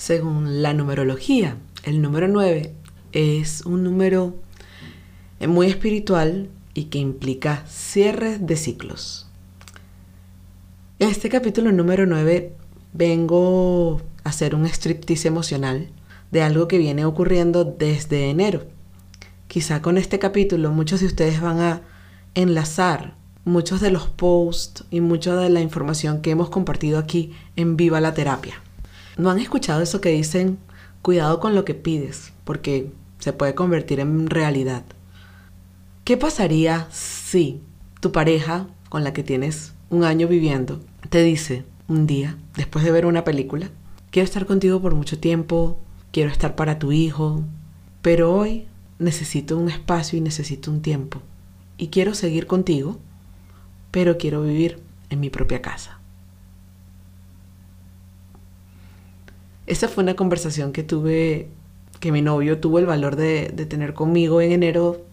Según la numerología, el número 9 es un número muy espiritual y que implica cierres de ciclos. En este capítulo número 9 vengo a hacer un striptease emocional de algo que viene ocurriendo desde enero. Quizá con este capítulo muchos de ustedes van a enlazar muchos de los posts y mucha de la información que hemos compartido aquí en Viva la Terapia. ¿No han escuchado eso que dicen, cuidado con lo que pides, porque se puede convertir en realidad? ¿Qué pasaría si tu pareja con la que tienes un año viviendo te dice un día, después de ver una película, quiero estar contigo por mucho tiempo, quiero estar para tu hijo, pero hoy necesito un espacio y necesito un tiempo. Y quiero seguir contigo, pero quiero vivir en mi propia casa. Esa fue una conversación que tuve, que mi novio tuvo el valor de, tener conmigo en enero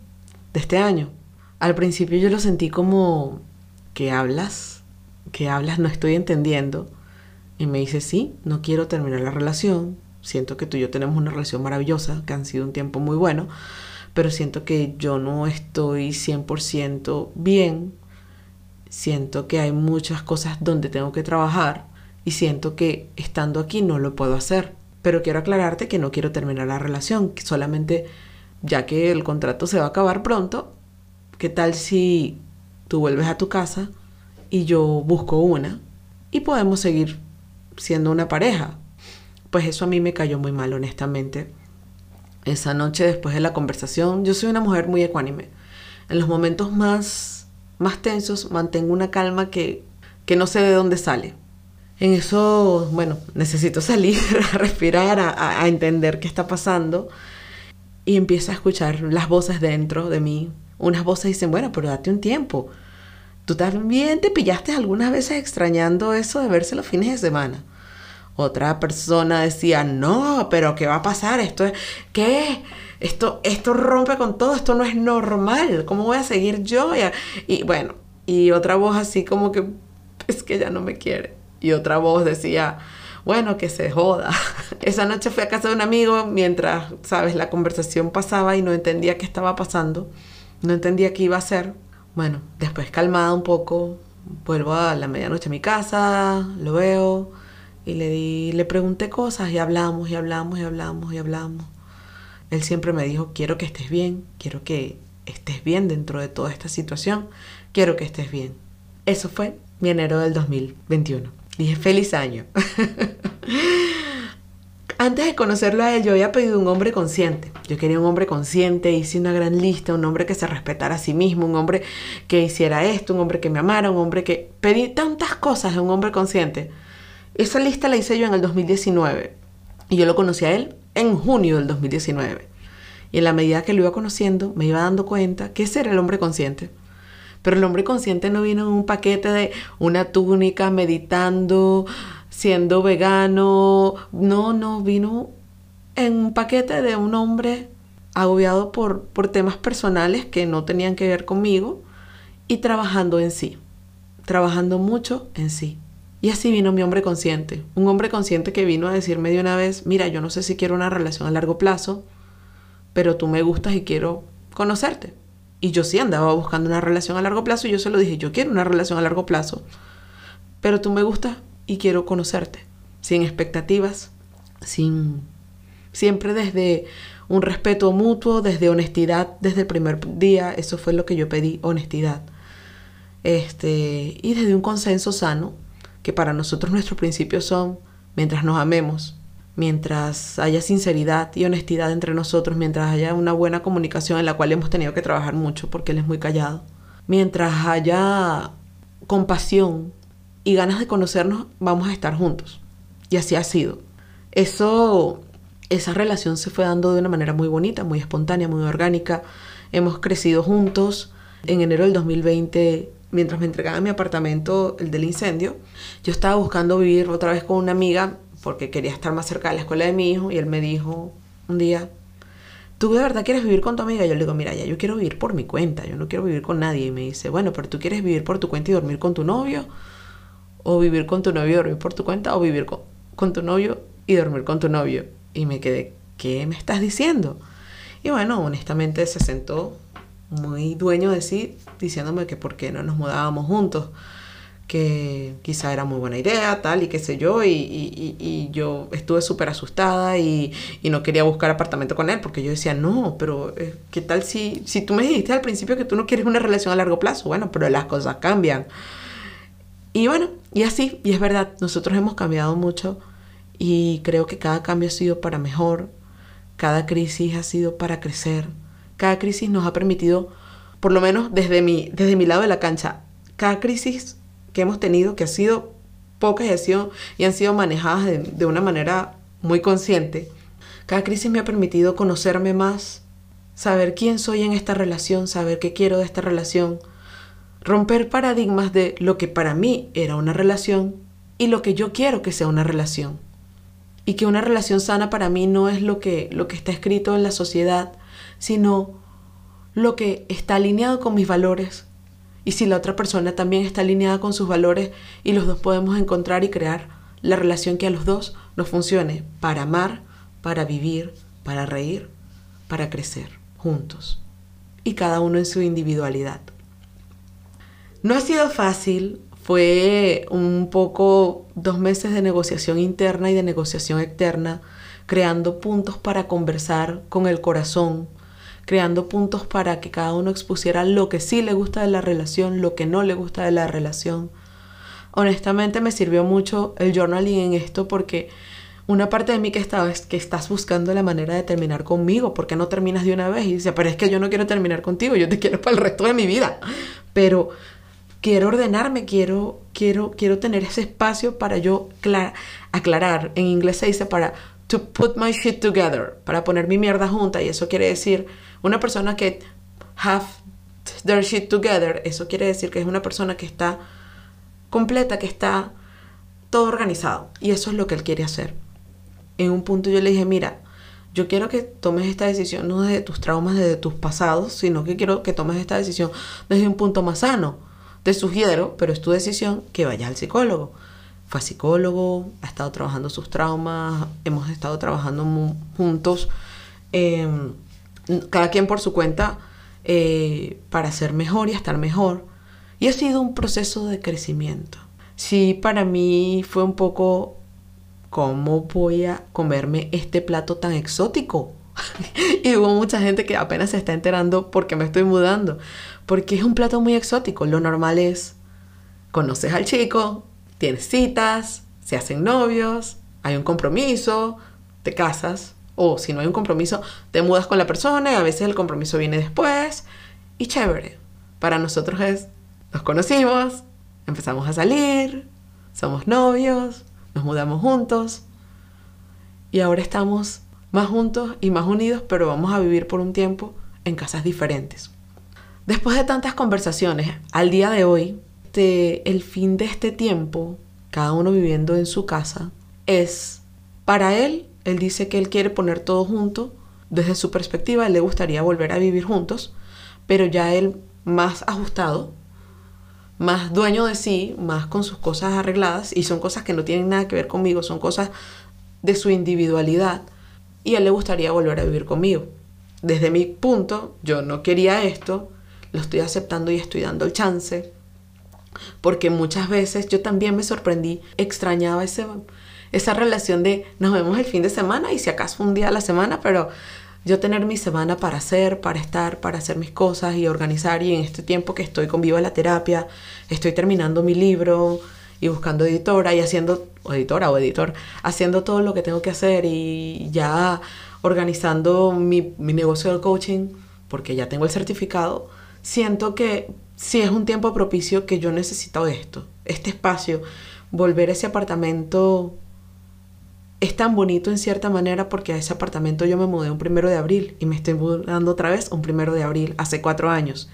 de este año. Al principio yo lo sentí como, ¿qué hablas? ¿Qué hablas? No estoy entendiendo. Y me dice, sí, no quiero terminar la relación. Siento que tú y yo tenemos una relación maravillosa, que han sido un tiempo muy bueno, pero siento que yo no estoy 100% bien siento que hay muchas cosas donde tengo que trabajar y siento que estando aquí no lo puedo hacer. Pero quiero aclararte que no quiero terminar la relación, solamente ya que el contrato se va a acabar pronto, ¿qué tal si tú vuelves a tu casa y yo busco una y podemos seguir siendo una pareja? Pues eso a mí me cayó muy mal, honestamente. Esa noche después de la conversación, yo soy una mujer muy ecuánime. En los momentos más más tensos, mantengo una calma que, que no sé de dónde sale. En eso, bueno, necesito salir a respirar, a, entender qué está pasando. Y empiezo a escuchar las voces dentro de mí. Unas voces dicen, bueno, pero date un tiempo. Tú también te pillaste algunas veces extrañando eso de verse los fines de semana. Otra persona decía, no, pero ¿qué va a pasar? Esto es, ¿qué? esto, esto rompe con todo, esto no es normal, ¿cómo voy a seguir yo? Y, bueno, y otra voz así como que es que ya no me quiere. Y otra voz decía, bueno, que se joda. Esa noche fui a casa de un amigo mientras, sabes, la conversación pasaba y no entendía qué estaba pasando, no entendía qué iba a hacer. Bueno, después calmada un poco, vuelvo a la medianoche a mi casa, lo veo y le di, le pregunté cosas y hablamos y hablamos y hablamos y hablamos. Él siempre me dijo, quiero que estés bien, quiero que estés bien dentro de toda esta situación, quiero que estés bien. Eso fue mi enero del 2021. Dije, feliz año. Antes de conocerlo a él, yo había pedido un hombre consciente. Yo quería un hombre consciente, hice una gran lista, un hombre que se respetara a sí mismo, un hombre que hiciera esto, un hombre que me amara, un hombre que... Pedí tantas cosas de un hombre consciente. Esa lista la hice yo en el 2019 y yo lo conocí a él en junio del 2019. Y en la medida que lo iba conociendo, me iba dando cuenta que ese era el hombre consciente. Pero el hombre consciente no vino en un paquete de una túnica, meditando, siendo vegano. No, no, vino en un paquete de un hombre agobiado por, por temas personales que no tenían que ver conmigo y trabajando en sí, trabajando mucho en sí. Y así vino mi hombre consciente, un hombre consciente que vino a decirme de una vez, mira, yo no sé si quiero una relación a largo plazo, pero tú me gustas y quiero conocerte. Y yo sí andaba buscando una relación a largo plazo y yo se lo dije, yo quiero una relación a largo plazo, pero tú me gustas y quiero conocerte, sin expectativas, sin siempre desde un respeto mutuo, desde honestidad, desde el primer día, eso fue lo que yo pedí, honestidad. Este, y desde un consenso sano que para nosotros nuestros principios son mientras nos amemos, mientras haya sinceridad y honestidad entre nosotros, mientras haya una buena comunicación en la cual hemos tenido que trabajar mucho porque él es muy callado, mientras haya compasión y ganas de conocernos, vamos a estar juntos. Y así ha sido. Eso, esa relación se fue dando de una manera muy bonita, muy espontánea, muy orgánica. Hemos crecido juntos. En enero del 2020 mientras me entregaba mi apartamento, el del incendio, yo estaba buscando vivir otra vez con una amiga porque quería estar más cerca de la escuela de mi hijo y él me dijo un día, ¿tú de verdad quieres vivir con tu amiga? Yo le digo, mira, ya yo quiero vivir por mi cuenta, yo no quiero vivir con nadie. Y me dice, bueno, pero tú quieres vivir por tu cuenta y dormir con tu novio, o vivir con tu novio y dormir por tu cuenta, o vivir con, con tu novio y dormir con tu novio. Y me quedé, ¿qué me estás diciendo? Y bueno, honestamente se sentó muy dueño de sí, diciéndome que por qué no nos mudábamos juntos, que quizá era muy buena idea, tal, y qué sé yo, y, y, yo estuve súper asustada y, no quería buscar apartamento con él, porque yo decía, no, pero eh, ¿qué tal si, si tú me dijiste al principio que tú no quieres una relación a largo plazo? Bueno, pero las cosas cambian. Y bueno, y así, y es verdad, nosotros hemos cambiado mucho y creo que cada cambio ha sido para mejor, cada crisis ha sido para crecer, cada crisis nos ha permitido, por lo menos desde mi, desde mi lado de la cancha, cada crisis que hemos tenido, que ha sido pocas y, y han sido manejadas de, de una manera muy consciente, cada crisis me ha permitido conocerme más, saber quién soy en esta relación, saber qué quiero de esta relación, romper paradigmas de lo que para mí era una relación y lo que yo quiero que sea una relación y que una relación sana para mí no es lo que, lo que está escrito en la sociedad, sino lo que está alineado con mis valores. Y si la otra persona también está alineada con sus valores y los dos podemos encontrar y crear la relación que a los dos nos funcione para amar, para vivir, para reír, para crecer juntos. Y cada uno en su individualidad. No ha sido fácil, fue un poco dos meses de negociación interna y de negociación externa, creando puntos para conversar con el corazón, creando puntos para que cada uno expusiera lo que sí le gusta de la relación, lo que no le gusta de la relación. Honestamente me sirvió mucho el journaling en esto porque una parte de mí que estaba es que estás buscando la manera de terminar conmigo, porque no terminas de una vez y dice, pero es que yo no quiero terminar contigo, yo te quiero para el resto de mi vida. Pero quiero ordenarme, quiero, quiero, quiero tener ese espacio para yo aclarar. En inglés se dice para to put my shit together, para poner mi mierda junta. Y eso quiere decir una persona que have their shit together. Eso quiere decir que es una persona que está completa, que está todo organizado. Y eso es lo que él quiere hacer. En un punto yo le dije, mira, yo quiero que tomes esta decisión no desde tus traumas, desde tus pasados, sino que quiero que tomes esta decisión desde un punto más sano te sugiero, pero es tu decisión, que vayas al psicólogo. Fue psicólogo, ha estado trabajando sus traumas, hemos estado trabajando juntos, em, cada quien por su cuenta, eh, para ser mejor y estar mejor. Y ha sido un proceso de crecimiento. Sí, para mí fue un poco, ¿cómo voy a comerme este plato tan exótico? y hubo mucha gente que apenas se está enterando porque me estoy mudando porque es un plato muy exótico. Lo normal es, conoces al chico, tienes citas, se hacen novios, hay un compromiso, te casas, o si no hay un compromiso, te mudas con la persona y a veces el compromiso viene después, y chévere. Para nosotros es, nos conocimos, empezamos a salir, somos novios, nos mudamos juntos, y ahora estamos más juntos y más unidos, pero vamos a vivir por un tiempo en casas diferentes. Después de tantas conversaciones, al día de hoy, el fin de este tiempo, cada uno viviendo en su casa, es para él, él dice que él quiere poner todo junto, desde su perspectiva, él le gustaría volver a vivir juntos, pero ya él más ajustado, más dueño de sí, más con sus cosas arregladas, y son cosas que no tienen nada que ver conmigo, son cosas de su individualidad, y él le gustaría volver a vivir conmigo. Desde mi punto, yo no quería esto, lo estoy aceptando y estoy dando el chance. Porque muchas veces yo también me sorprendí, extrañaba ese, esa relación de nos vemos el fin de semana y si acaso un día a la semana, pero yo tener mi semana para hacer, para estar, para hacer mis cosas y organizar y en este tiempo que estoy con Viva la Terapia, estoy terminando mi libro y buscando editora y haciendo, o editora o editor, haciendo todo lo que tengo que hacer y ya organizando mi, mi negocio del coaching, porque ya tengo el certificado, siento que sí es un tiempo propicio que yo necesito esto, este espacio, volver a ese apartamento es tan bonito en cierta manera porque a ese apartamento yo me mudé un primero de abril y me estoy mudando otra vez un primero de abril, hace cuatro años.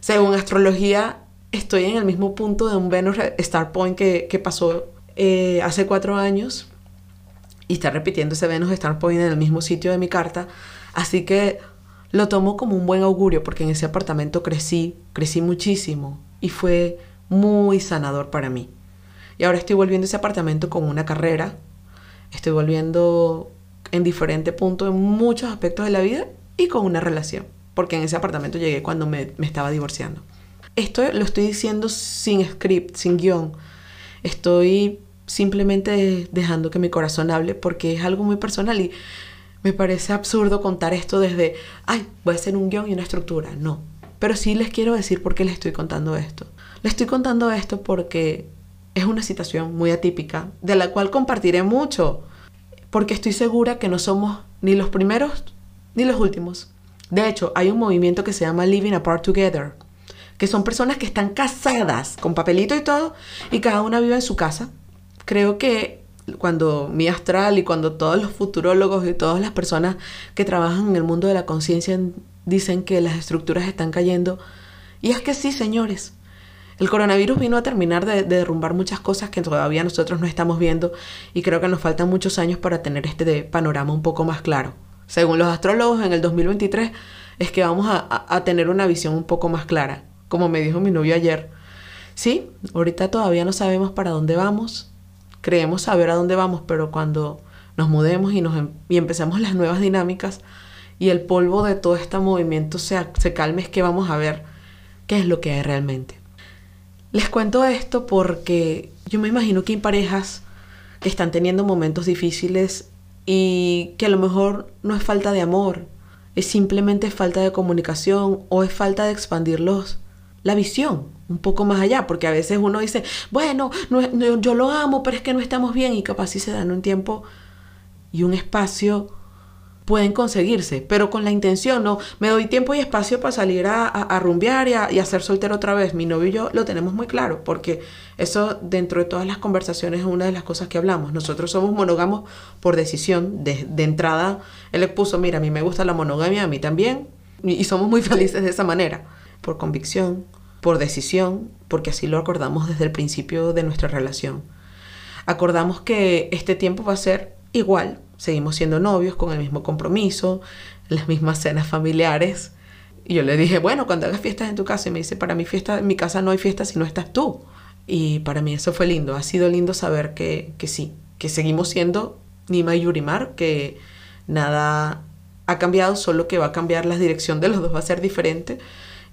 Según astrología, estoy en el mismo punto de un Venus Star Point que, que pasó eh, hace cuatro años y está repitiendo ese Venus Star Point en el mismo sitio de mi carta. Así que lo tomo como un buen augurio porque en ese apartamento crecí, crecí muchísimo y fue muy sanador para mí. Y ahora estoy volviendo a ese apartamento con una carrera, estoy volviendo en diferente punto en muchos aspectos de la vida y con una relación, porque en ese apartamento llegué cuando me, me estaba divorciando. Esto lo estoy diciendo sin script, sin guion. Estoy simplemente dejando que mi corazón hable porque es algo muy personal y me parece absurdo contar esto desde, ay, voy a hacer un guion y una estructura. No. Pero sí les quiero decir por qué les estoy contando esto. Les estoy contando esto porque es una situación muy atípica, de la cual compartiré mucho, porque estoy segura que no somos ni los primeros ni los últimos. De hecho, hay un movimiento que se llama Living Apart Together, que son personas que están casadas con papelito y todo, y cada una vive en su casa. Creo que cuando mi astral y cuando todos los futurólogos y todas las personas que trabajan en el mundo de la conciencia dicen que las estructuras están cayendo, y es que sí, señores, el coronavirus vino a terminar de, derrumbar muchas cosas que todavía nosotros no estamos viendo y creo que nos faltan muchos años para tener este panorama un poco más claro. Según los astrólogos, en el 2023 es que vamos a, tener una visión un poco más clara, como me dijo mi novio ayer. Sí, ahorita todavía no sabemos para dónde vamos, creemos saber a dónde vamos, pero cuando nos mudemos y, nos, em, y empecemos las nuevas dinámicas y el polvo de todo este movimiento se, se calme, es que vamos a ver qué es lo que hay realmente. Les cuento esto porque yo me imagino que hay parejas que están teniendo momentos difíciles y que a lo mejor no es falta de amor, es simplemente falta de comunicación o es falta de expandirlos la visión un poco más allá, porque a veces uno dice, bueno, yo lo amo, pero es que no estamos bien y capaz si se dan un tiempo y un espacio pueden conseguirse, pero con la intención, no, me doy tiempo y espacio para salir a, a, rumbear y a, ser soltero otra vez. Mi novio y yo lo tenemos muy claro, porque eso dentro de todas las conversaciones es una de las cosas que hablamos. Nosotros somos monógamos por decisión, de, de entrada, él le puso, mira, a mí me gusta la monogamia, a mí también, y, y somos muy felices de esa manera, por convicción, por decisión, porque así lo acordamos desde el principio de nuestra relación. Acordamos que este tiempo va a ser igual seguimos siendo novios con el mismo compromiso, las mismas cenas familiares. Y yo le dije, bueno, cuando hagas fiestas en tu casa, y me dice, para mi fiesta, en mi casa no hay fiesta si no estás tú. Y para mí eso fue lindo, ha sido lindo saber que, que sí, que seguimos siendo Nima y Yurimar, que nada ha cambiado, solo que va a cambiar la dirección de los dos, va a ser diferente.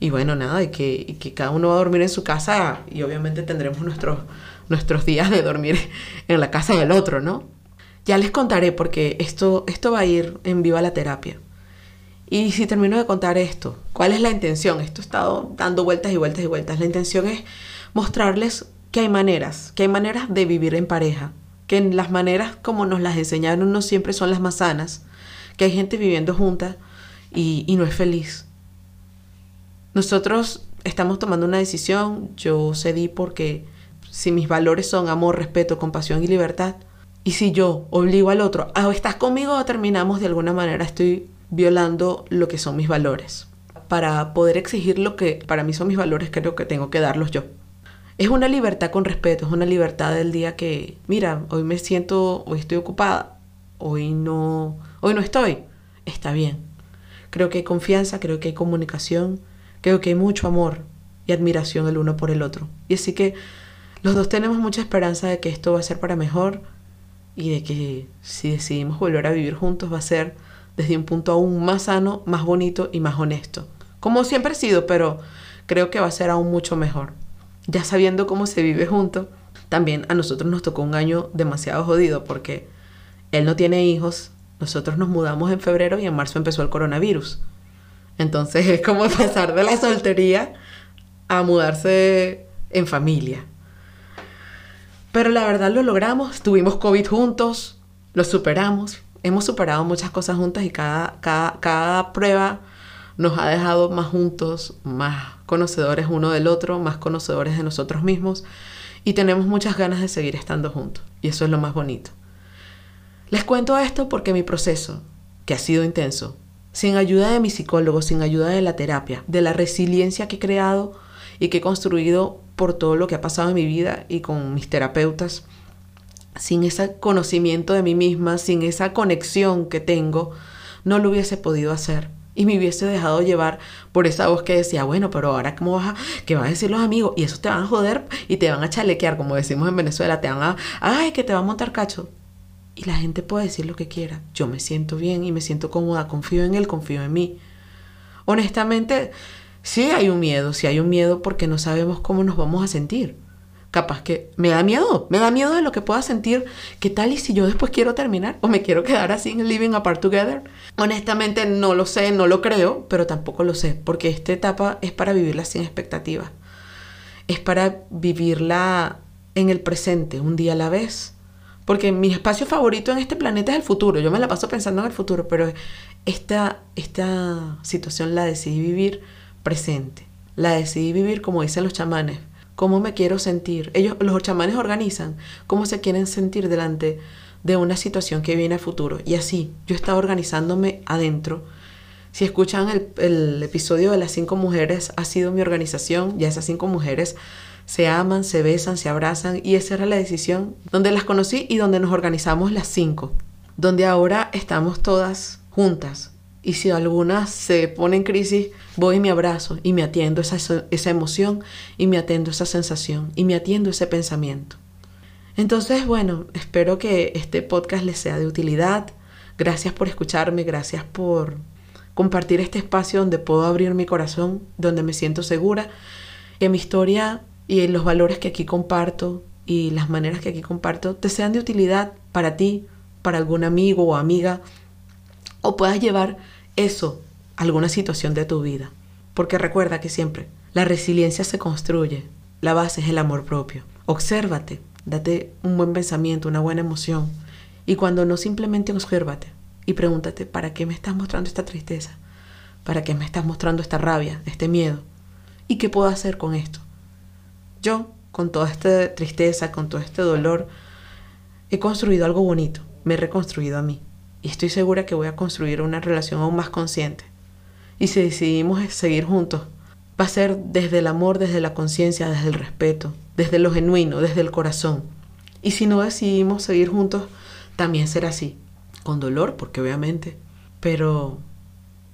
Y bueno, nada, y que, que cada uno va a dormir en su casa y obviamente tendremos nuestros, nuestros días de dormir en la casa del otro, ¿no? Ya les contaré porque esto, esto va a ir en viva la terapia. Y si termino de contar esto, ¿cuál es la intención? Esto ha estado dando vueltas y vueltas y vueltas. La intención es mostrarles que hay maneras, que hay maneras de vivir en pareja, que las maneras como nos las enseñaron no siempre son las más sanas, que hay gente viviendo junta y, y no es feliz. Nosotros estamos tomando una decisión, yo cedí porque si mis valores son amor, respeto, compasión y libertad, y si yo obligo al otro, ah, estás conmigo o terminamos, de alguna manera estoy violando lo que son mis valores. Para poder exigir lo que para mí son mis valores, creo que tengo que darlos yo. Es una libertad con respeto, es una libertad del día que, mira, hoy me siento, hoy estoy ocupada, hoy no, hoy no estoy. Está bien. Creo que hay confianza, creo que hay comunicación, creo que hay mucho amor y admiración el uno por el otro. Y así que los dos tenemos mucha esperanza de que esto va a ser para mejor y de que si decidimos volver a vivir juntos va a ser desde un punto aún más sano, más bonito y más honesto. Como siempre ha sido, pero creo que va a ser aún mucho mejor. Ya sabiendo cómo se vive junto, también a nosotros nos tocó un año demasiado jodido porque él no tiene hijos, nosotros nos mudamos en febrero y en marzo empezó el coronavirus. Entonces es como pasar de la soltería a mudarse en familia. Pero la verdad lo logramos, tuvimos COVID juntos, lo superamos, hemos superado muchas cosas juntas y cada, cada, cada prueba nos ha dejado más juntos, más conocedores uno del otro, más conocedores de nosotros mismos y tenemos muchas ganas de seguir estando juntos y eso es lo más bonito. Les cuento esto porque mi proceso, que ha sido intenso, sin ayuda de mi psicólogo, sin ayuda de la terapia, de la resiliencia que he creado y que he construido por todo lo que ha pasado en mi vida y con mis terapeutas, sin ese conocimiento de mí misma, sin esa conexión que tengo, no lo hubiese podido hacer. Y me hubiese dejado llevar por esa voz que decía, bueno, pero ahora cómo vas a, qué van a decir los amigos, y eso te van a joder y te van a chalequear, como decimos en Venezuela, te van a, ay, que te va a montar cacho. y la gente puede decir lo que quiera. Yo me siento bien y me siento cómoda, confío en él, confío en mí. Honestamente, sí hay un miedo, sí hay un miedo porque no sabemos cómo nos vamos a sentir. Capaz que me da miedo, me da miedo de lo que pueda sentir. ¿Qué tal y si yo después quiero terminar o me quiero quedar así en Living Apart Together? Honestamente no lo sé, no lo creo, pero tampoco lo sé, porque esta etapa es para vivirla sin expectativas. Es para vivirla en el presente, un día a la vez. Porque mi espacio favorito en este planeta es el futuro. Yo me la paso pensando en el futuro, pero esta, esta situación la decidí vivir presente. La decidí vivir como dicen los chamanes. ¿Cómo me quiero sentir? Ellos, los chamanes organizan cómo se quieren sentir delante de una situación que viene a futuro. Y así, yo estaba organizándome adentro. Si escuchan el, episodio de las cinco mujeres, ha sido mi organización. Ya esas cinco mujeres se aman, se besan, se abrazan y esa era la decisión donde las conocí y donde nos organizamos las cinco, donde ahora estamos todas juntas. Y si alguna se pone en crisis, voy y me abrazo y me atiendo esa, esa emoción y me atiendo esa sensación y me atiendo ese pensamiento. Entonces, bueno, espero que este podcast les sea de utilidad. Gracias por escucharme, gracias por compartir este espacio donde puedo abrir mi corazón, donde me siento segura, que mi historia y los valores que aquí comparto y las maneras que aquí comparto te sean de utilidad para ti, para algún amigo o amiga, o puedas llevar eso alguna situación de tu vida. Porque recuerda que siempre la resiliencia se construye, la base es el amor propio. Obsérvate, date un buen pensamiento, una buena emoción. Y cuando no simplemente obsérvate y pregúntate, ¿para qué me estás mostrando esta tristeza? ¿Para qué me estás mostrando esta rabia, este miedo? ¿Y qué puedo hacer con esto? Yo, con toda esta tristeza, con todo este dolor, he construido algo bonito, me he reconstruido a mí. Y estoy segura que voy a construir una relación aún más consciente. Y si decidimos seguir juntos, va a ser desde el amor, desde la conciencia, desde el respeto, desde lo genuino, desde el corazón. Y si no decidimos seguir juntos, también será así. Con dolor, porque obviamente, pero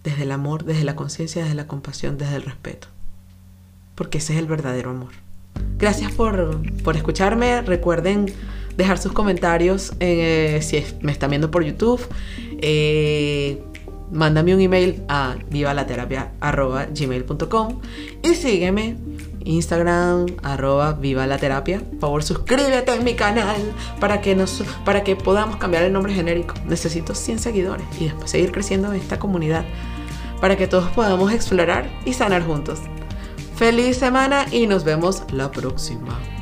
desde el amor, desde la conciencia, desde la compasión, desde el respeto. Porque ese es el verdadero amor. Gracias por, escucharme. Recuerden dejar sus comentarios eh, si me están viendo por YouTube. Eh, mándame un email a vivalaterapia.gmail.com y sígueme Instagram arroba viva la. Por favor, suscríbete en mi canal para que, nos, para que podamos cambiar el nombre genérico. Necesito 100 seguidores y después seguir creciendo en esta comunidad para que todos podamos explorar y sanar juntos. Feliz semana y nos vemos la próxima.